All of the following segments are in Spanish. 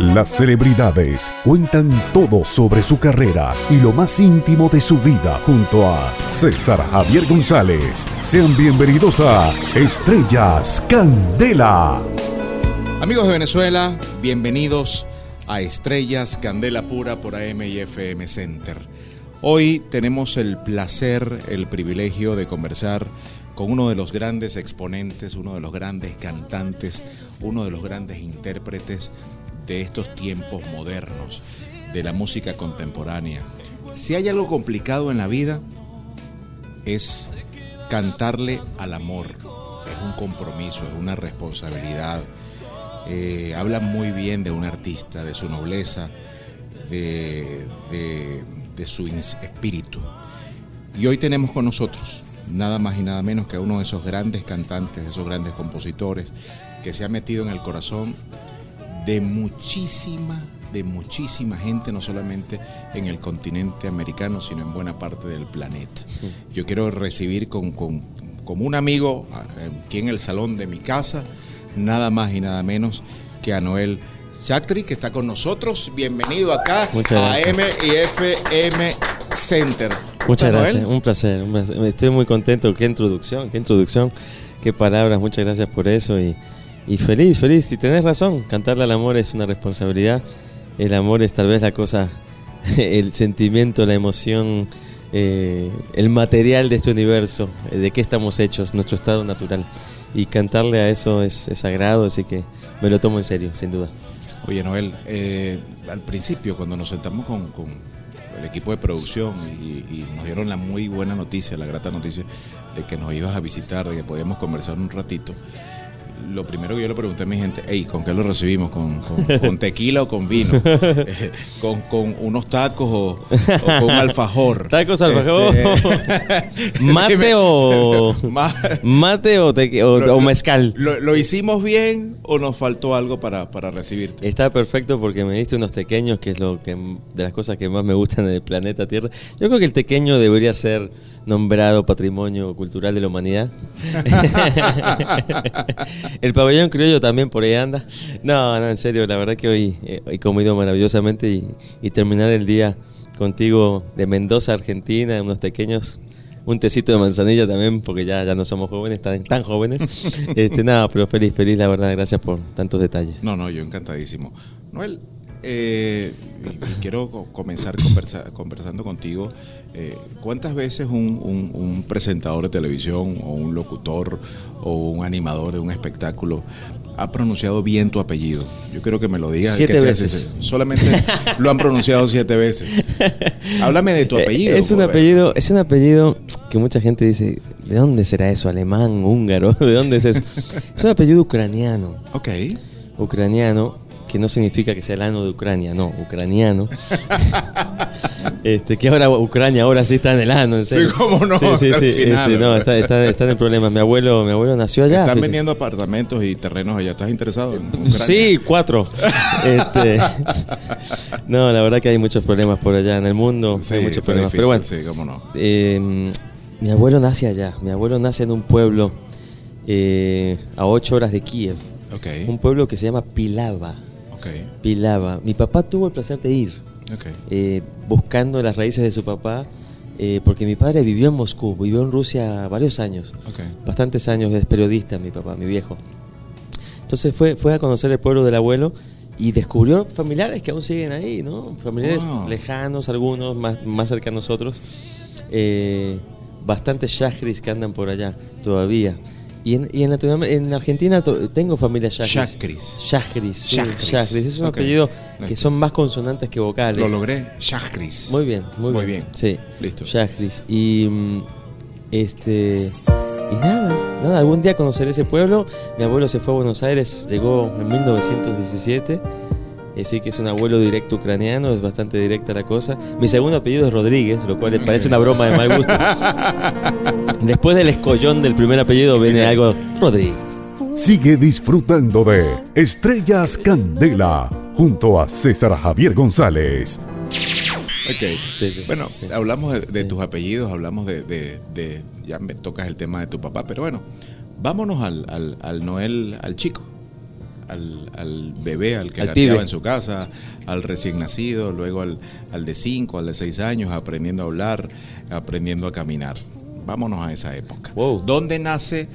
Las celebridades cuentan todo sobre su carrera y lo más íntimo de su vida junto a César Javier González. Sean bienvenidos a Estrellas Candela. Amigos de Venezuela, bienvenidos a Estrellas Candela Pura por AM y FM Center. Hoy tenemos el placer, el privilegio de conversar con uno de los grandes exponentes, uno de los grandes cantantes, uno de los grandes intérpretes de estos tiempos modernos, de la música contemporánea. Si hay algo complicado en la vida, es cantarle al amor. Es un compromiso, es una responsabilidad. Eh, habla muy bien de un artista, de su nobleza, de, de su espíritu. Y hoy tenemos con nosotros nada más y nada menos que uno de esos grandes cantantes, de esos grandes compositores, que se ha metido en el corazón de muchísima, de muchísima gente, no solamente en el continente americano, sino en buena parte del planeta. Yo quiero recibir con, como un amigo aquí en el salón de mi casa, nada más y nada menos que a Noel Chactri, que está con nosotros. Bienvenido acá a M y FM Center. Muchas gracias, un placer, Estoy muy contento. Qué introducción, qué introducción, qué palabras. Muchas gracias por eso y y feliz, feliz. Si tenés razón, cantarle al amor es una responsabilidad. El amor es tal vez la cosa, el sentimiento, la emoción, eh, el material de este universo, eh, de qué estamos hechos, nuestro estado natural. Y cantarle a eso es, sagrado, así que me lo tomo en serio, sin duda. Oye, Noel, eh, al principio, cuando nos sentamos con, el equipo de producción y, y, nos dieron la muy buena noticia, la grata noticia de que nos ibas a visitar, de que podíamos conversar un ratito lo primero que yo le pregunté a mi gente, hey, ¿con qué lo recibimos? ¿Con, con, tequila o con vino? Eh, con, con, unos tacos o, con alfajor? ¿Tacos, alfajor? Este, ¿Mate o mate o, o, mezcal? Lo, hicimos bien o nos faltó algo para, para recibirte? Está perfecto porque me diste unos pequeños, que es lo que de las cosas que más me gustan del planeta Tierra. Yo creo que el tequeño debería ser nombrado Patrimonio Cultural de la Humanidad. el pabellón criollo también por ahí anda. No, no, en serio, la verdad que hoy eh, he comido maravillosamente y, terminar el día contigo de Mendoza, Argentina, unos pequeños un tecito de manzanilla también, porque ya, ya no somos jóvenes, tan, tan jóvenes. Este, nada, pero feliz, feliz, la verdad, gracias por tantos detalles. No, no, yo encantadísimo. Noel, eh, quiero comenzar conversando contigo. Eh, ¿Cuántas veces un, presentador de televisión o un locutor o un animador de un espectáculo ha pronunciado bien tu apellido? Yo quiero que me lo digas. Siete veces. Solamente lo han pronunciado siete veces. Háblame de tu apellido. Es un apellido, es un apellido que mucha gente dice, ¿de dónde será eso? ¿Alemán, húngaro? ¿De dónde es eso? Es un apellido ucraniano. Ok. Ucraniano que no significa que sea el ano de Ucrania, no, ucraniano. este, que ahora Ucrania ahora sí está en el ano. Sí, cómo no. Sí, sí, sí. Este, no, está, en problemas. Mi abuelo, mi abuelo nació allá. Están vendiendo apartamentos y terrenos allá. ¿Estás interesado en Ucrania? Sí, cuatro. este, no, la verdad que hay muchos problemas por allá en el mundo. hay muchos problemas. Pero bueno, sí, cómo no. Em, mi abuelo nace allá. Mi abuelo nace en un pueblo eh, a ocho horas de Kiev. Okay. Un pueblo que se llama Pilava. Pilaba. Mi papá tuvo el placer de ir, eh, buscando las raíces de su papá, eh, porque mi padre vivió en Moscú, vivió en Rusia varios años, bastantes años, es periodista mi papá, mi viejo. Entonces fue, fue a conocer el pueblo del abuelo y descubrió familiares que aún siguen ahí, ¿no? Familiares lejanos, algunos más, más cercanos otros. Eh, bastantes shahris que andan por allá todavía. Y en, y en, en Argentina tengo familia Yacris. Yacris. Yacris. Es un apellido que son más consonantes que vocales. Lo logré. Yacris. Muy bien, muy, muy bien. bien. Sí. Listo. Yacris. Y mm, este y nada, nada, algún día conoceré ese pueblo. Mi abuelo se fue a Buenos Aires, llegó en 1917 Así que es un abuelo directo ucraniano, es bastante directa la cosa. Mi segundo apellido es Rodríguez, lo cual le parece una broma de mal gusto. Después del escollón del primer apellido viene algo Rodríguez. Sigue disfrutando de Estrellas Candela junto a César Javier González. Ok, bueno, hablamos de, tus apellidos, hablamos de, ya me tocas el tema de tu papá, pero bueno, vámonos al, al Noel, al chico al, bebé, al que al gateaba en su casa, al recién nacido, luego al, al de 5, al de 6 años, aprendiendo a hablar, aprendiendo a caminar. Vámonos a esa época. ¿Dónde nace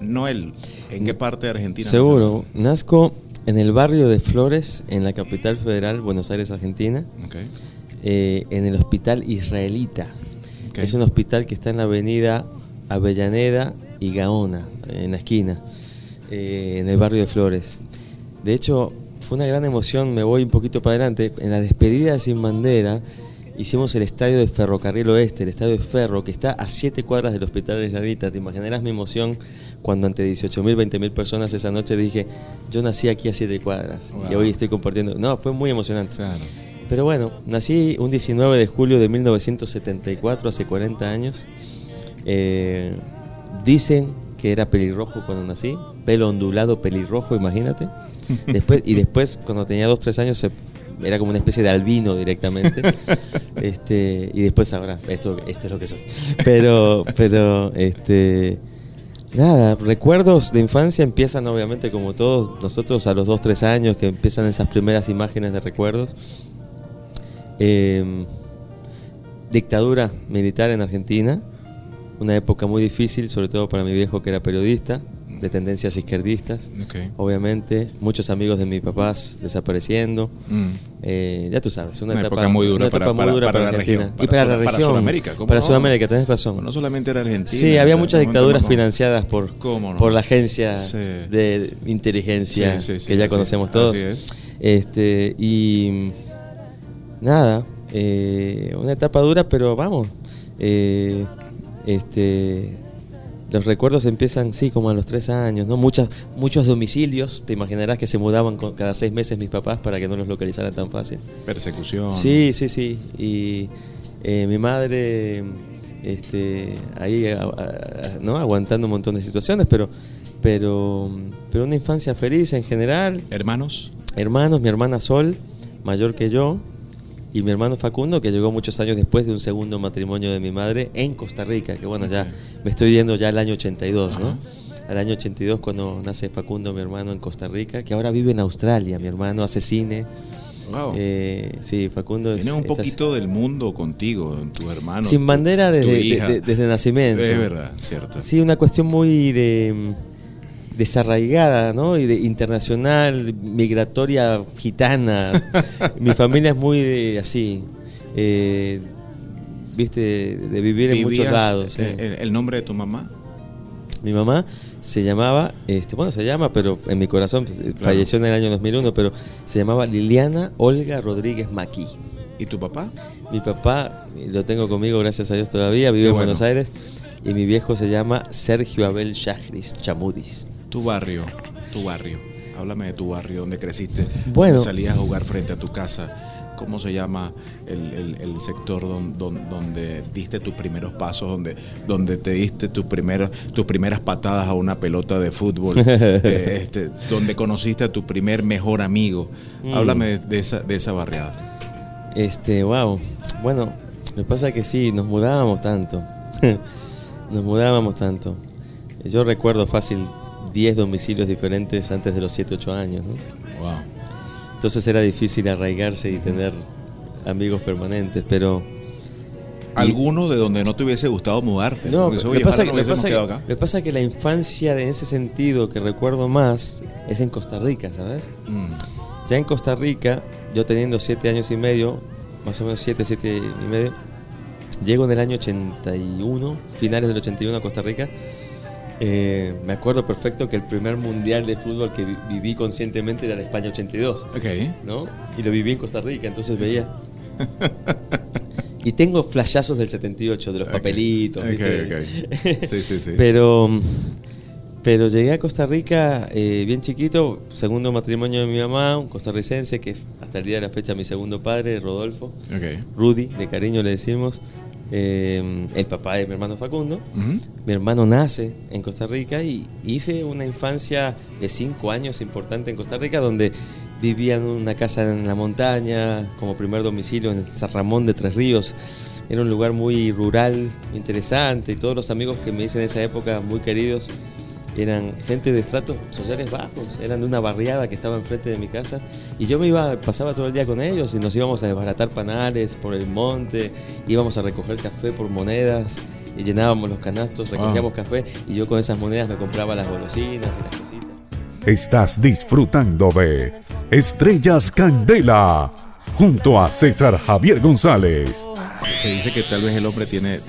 Noel? ¿En qué parte de Argentina? Seguro. Nazco en el barrio de Flores, en la capital federal, Buenos Aires, Argentina. Eh, en el hospital israelita. Es un hospital que está en la avenida Avellaneda y Gaona, en la esquina, eh, en el barrio de Flores. De hecho, fue una gran emoción, me voy un poquito para adelante, en la despedida de Sin Bandera hicimos el estadio de Ferrocarril Oeste, el estadio de Ferro, que está a siete cuadras del Hospital de Israelita. Te imaginarás mi emoción cuando ante 18.000, 20.000 personas esa noche dije, yo nací aquí a siete cuadras y hoy estoy compartiendo. No, fue muy emocionante. Pero bueno, nací un 19 de julio de 1974, hace 40 años. Eh, dicen que era pelirrojo cuando nací, pelo ondulado, pelirrojo, imagínate. Después, y después, cuando tenía 2, 3 años, era como una especie de albino directamente. este, y después ahora, esto, esto es lo que soy. Pero, pero, este, nada, recuerdos de infancia empiezan obviamente como todos nosotros a los 2, 3 años, que empiezan esas primeras imágenes de recuerdos. Em, dictadura militar en Argentina, una época muy difícil, sobre todo para mi viejo que era periodista, de tendencias izquierdistas, obviamente, muchos amigos de mis papás desapareciendo, mm. eh, ya tú sabes, una, etapa, muy dura, para, la región. y para, la región, para Sudamérica. para Sudamérica, tenés razón. no solamente era Argentina. Sí, había muchas dictaduras financiadas por, por la agencia de inteligencia que ya conocemos todos. Este, y nada, eh, una etapa dura, pero vamos. Eh, este, los recuerdos empiezan, sí, como a los tres años, ¿no? Muchas, muchos domicilios, te imaginarás que se mudaban cada seis meses mis papás para que no los localizaran tan fácil. Persecución. Sí, sí, sí. Y eh, mi madre, este, ahí, ¿no? Aguantando un montón de situaciones, pero, pero, pero una infancia feliz en general. ¿Hermanos? Hermanos, mi hermana Sol, mayor que yo, y mi hermano Facundo, que llegó muchos años después de un segundo matrimonio de mi madre en Costa Rica, que bueno, ya me estoy yendo ya al año 82, ¿no? Al año 82 cuando nace Facundo, mi hermano, en Costa Rica, que ahora vive en Australia, mi hermano hace cine. Wow. Eh, sí, Facundo Tiene un poquito del mundo contigo, tu hermano. Sin bandera desde, desde nacimiento. Es verdad, cierto. Sí, una cuestión muy de desarraigada, ¿no? Y de internacional, migratoria gitana. Mi familia es muy así, eh, viste, de vivir en muchos lados. El, nombre de tu mamá? Mi mamá se llamaba, este, bueno, se llama, pero en mi corazón pues, falleció en el año 2001, pero se llamaba Liliana Olga Rodríguez Maquí. ¿Y tu papá? Mi papá, lo tengo conmigo, gracias a Dios todavía, vive en Buenos Aires. Y mi viejo se llama Sergio Abel Shahris Chamudis. Tu barrio, tu barrio. Háblame de tu barrio, donde creciste, bueno, donde salías a jugar frente a tu casa. ¿Cómo se llama el, sector donde, diste tus primeros pasos, donde, donde te diste tus, primeros, tus primeras patadas a una pelota de fútbol, eh, este, donde conociste a tu primer mejor amigo? Mm. Háblame de, esa, de esa barriada. Este, wow. Bueno, me pasa que sí, nos mudábamos tanto. nos mudábamos tanto. Yo recuerdo fácil 10 domicilios diferentes antes de los 7, 8 años. Entonces era difícil arraigarse y tener amigos permanentes, pero... ¿Alguno de donde no te hubiese gustado mudarte? No, me pasa, que, pasa que la infancia en ese sentido que recuerdo más es en Costa Rica, ¿sabes? Mm. Ya en Costa Rica, yo teniendo 7 años y medio, más o menos 7, 7 y medio, llego en el año 81, finales del 81 a Costa Rica, eh, me acuerdo perfecto que el primer mundial de fútbol que viví conscientemente era la España 82. ¿no? Y lo viví en Costa Rica, entonces veía. y tengo flashazos del 78, de los papelitos. Sí, sí, sí. pero, pero llegué a Costa Rica eh, bien chiquito, segundo matrimonio de mi mamá, un costarricense que es hasta el día de la fecha mi segundo padre, Rodolfo. Rudy, de cariño le decimos. Eh, el papá de mi hermano Facundo. Mi hermano nace en Costa Rica y hice una infancia de cinco años importante en Costa Rica, donde vivía en una casa en la montaña, como primer domicilio en San Ramón de Tres Ríos. Era un lugar muy rural, interesante, y todos los amigos que me hice en esa época, muy queridos. Eran gente de estratos sociales bajos, eran de una barriada que estaba enfrente de mi casa y yo me iba, pasaba todo el día con ellos y nos íbamos a desbaratar panales por el monte, íbamos a recoger café por monedas y llenábamos los canastos, recogíamos café y yo con esas monedas me compraba las golosinas y las cositas. Estás disfrutando de Estrellas Candela junto a César Javier González. Se dice que tal vez el hombre tiene,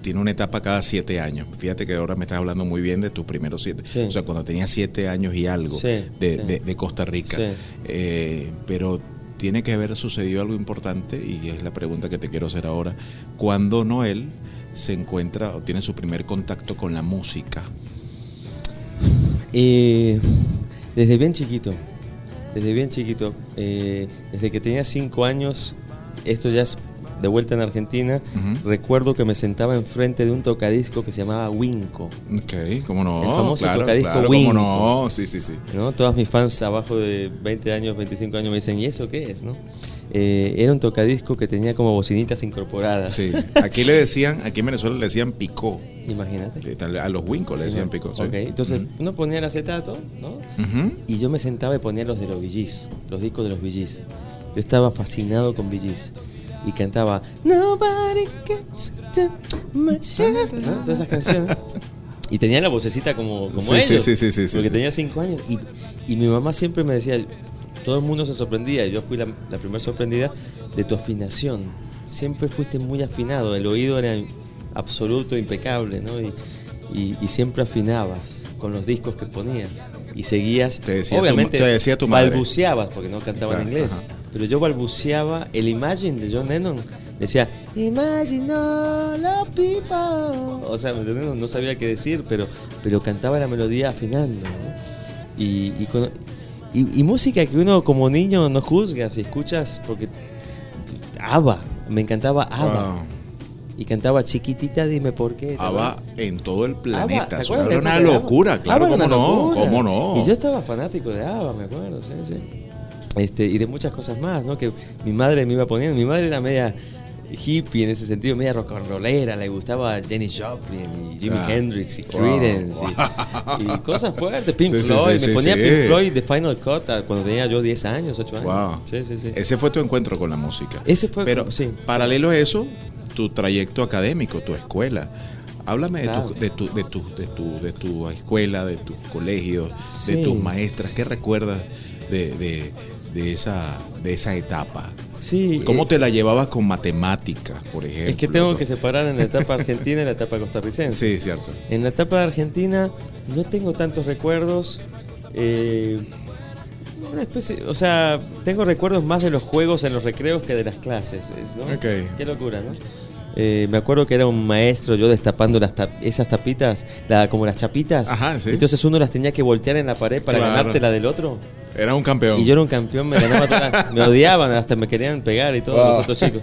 tiene una etapa cada siete años. Fíjate que ahora me estás hablando muy bien de tus primeros siete. O sea, cuando tenía siete años y algo de, Costa Rica. Eh, pero tiene que haber sucedido algo importante y es la pregunta que te quiero hacer ahora. ¿Cuándo Noel se encuentra o tiene su primer contacto con la música? Eh, desde bien chiquito, desde bien chiquito, eh, desde que tenía cinco años, esto ya es de vuelta en Argentina, recuerdo que me sentaba enfrente de un tocadisco que se llamaba Winco. Ok, cómo no. El famoso tocadisco Winco. no, sí, sí, sí. ¿no? Todas mis fans abajo de 20 años, 25 años me dicen, ¿y eso qué es? ¿no? Eh, era un tocadisco que tenía como bocinitas incorporadas. Sí, aquí le decían, aquí en Venezuela le decían picó. Imagínate. A los Winco le decían picó. Ok, entonces uno ponía el acetato, ¿no? Y yo me sentaba y ponía los de los VGs, los discos de los VGs. Yo estaba fascinado con VGs y cantaba Nobody gets too much ¿no? Todas esas canciones. Y tenía la vocecita como, como sí, ellos. Sí, sí, sí, Porque tenía cinco años. Y, y, mi mamá siempre me decía, todo el mundo se sorprendía, yo fui la, la primera sorprendida de tu afinación. Siempre fuiste muy afinado, el oído era absoluto, impecable, ¿no? Y, y, siempre afinabas con los discos que ponías. Y seguías, te decía obviamente, tu, te decía tu madre. balbuceabas porque no cantaba en inglés pero yo balbuceaba el Imagine de John Lennon. Decía, Imagine all the people. O sea, no sabía qué decir, pero, pero cantaba la melodía afinando. Y, y, música que uno como niño no juzga, si escuchas, porque ABBA, me encantaba ABBA. Y cantaba chiquitita, dime por qué. ABBA en todo el planeta. Eso era una locura, claro, cómo no, cómo no. Y yo estaba fanático de ABBA, me acuerdo, sí, sí. Este, y de muchas cosas más, ¿no? Que mi madre me iba poniendo. Mi madre era media hippie en ese sentido, media rock and rollera, le gustaba Jenny Joplin y Jimi ah, Hendrix y Creedence y, cosas fuertes, Pink Floyd, me ponía Pink Floyd de Final Cut cuando tenía yo 10 años, 8 años. Ese fue tu encuentro con la música. Ese fue Pero paralelo a eso, tu trayecto académico, tu escuela. Háblame de, tu, de, tu, de, tu, de, tu, de tu escuela, de tus colegios, de tus maestras. ¿Qué recuerdas de, de esa, de esa etapa. Sí. ¿Cómo eh, te la llevabas con matemáticas, por ejemplo? Es que tengo que separar en la etapa argentina y la etapa costarricense. Sí, cierto. En la etapa de Argentina no tengo tantos recuerdos. Eh, una especie, o sea, tengo recuerdos más de los juegos en los recreos que de las clases, ¿no? Qué locura, ¿no? Eh, me acuerdo que era un maestro yo destapando las esas tapitas, la, como las chapitas. Ajá, sí. Entonces uno las tenía que voltear en la pared para ganarte la del otro. Era un campeón. Y yo era un campeón, me ganaba todas, me odiaban, hasta me querían pegar y todo, los otros chicos.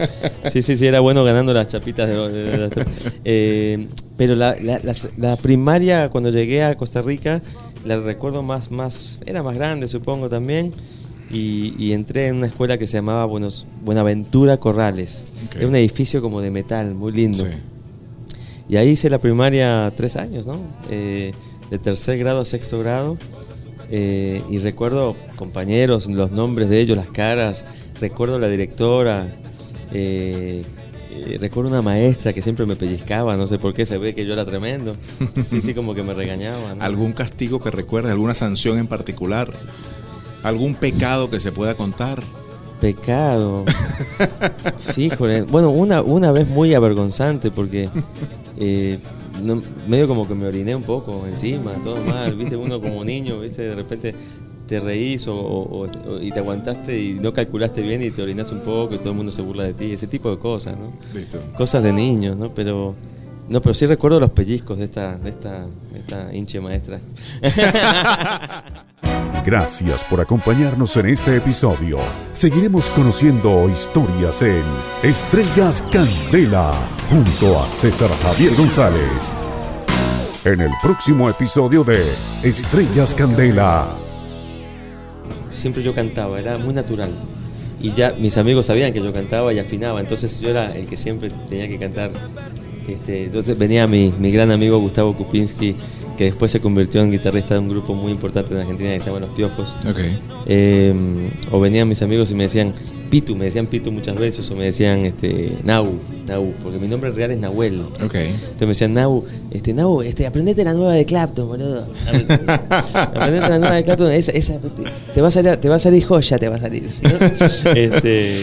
Sí, sí, sí, era bueno ganando las chapitas. De, eh, pero la, la, primaria, cuando llegué a Costa Rica, la recuerdo más, más, era más grande, supongo también. Y, entré en una escuela que se llamaba Buenos, Buenaventura Corrales. Era un edificio como de metal, muy lindo. Y ahí hice la primaria tres años, ¿no? Eh, de tercer grado a sexto grado. Eh, y recuerdo compañeros, los nombres de ellos, las caras, recuerdo la directora, eh, eh, recuerdo una maestra que siempre me pellizcaba, no sé por qué, se ve que yo era tremendo. Sí, sí, como que me regañaba. ¿Algún castigo que recuerde, alguna sanción en particular? ¿Algún pecado que se pueda contar? Pecado. Fíjole. Bueno, una, una vez muy avergonzante porque medio como que me oriné un poco encima, todo mal, viste, uno como niño, viste, de repente te reís o, y te aguantaste y no calculaste bien y te orinas un poco y todo el mundo se burla de ti, ese tipo de cosas, ¿no? Cosas de niños, ¿no? Pero no, pero sí recuerdo los pellizcos de esta, de esta, de esta hinche maestra. Gracias por acompañarnos en este episodio. Seguiremos conociendo historias en Estrellas Candela junto a César Javier González. En el próximo episodio de Estrellas Candela. Siempre yo cantaba, era muy natural. Y ya mis amigos sabían que yo cantaba y afinaba, entonces yo era el que siempre tenía que cantar Este, entonces venía mi, mi gran amigo Gustavo Kupinski que después se convirtió en guitarrista de un grupo muy importante en Argentina que se llama Los Piojos. Okay. Em, o venían mis amigos y me decían Pitu, me decían Pitu muchas veces, o me decían este, Nau, Nau, porque mi nombre real es Nahuel. Okay. Entonces me decían Nau, este, Nau, este, aprendete la nueva de Clapton, boludo. aprendete la nueva de Clapton, esa, esa te, va a salir, te va a salir joya, te va a salir. este,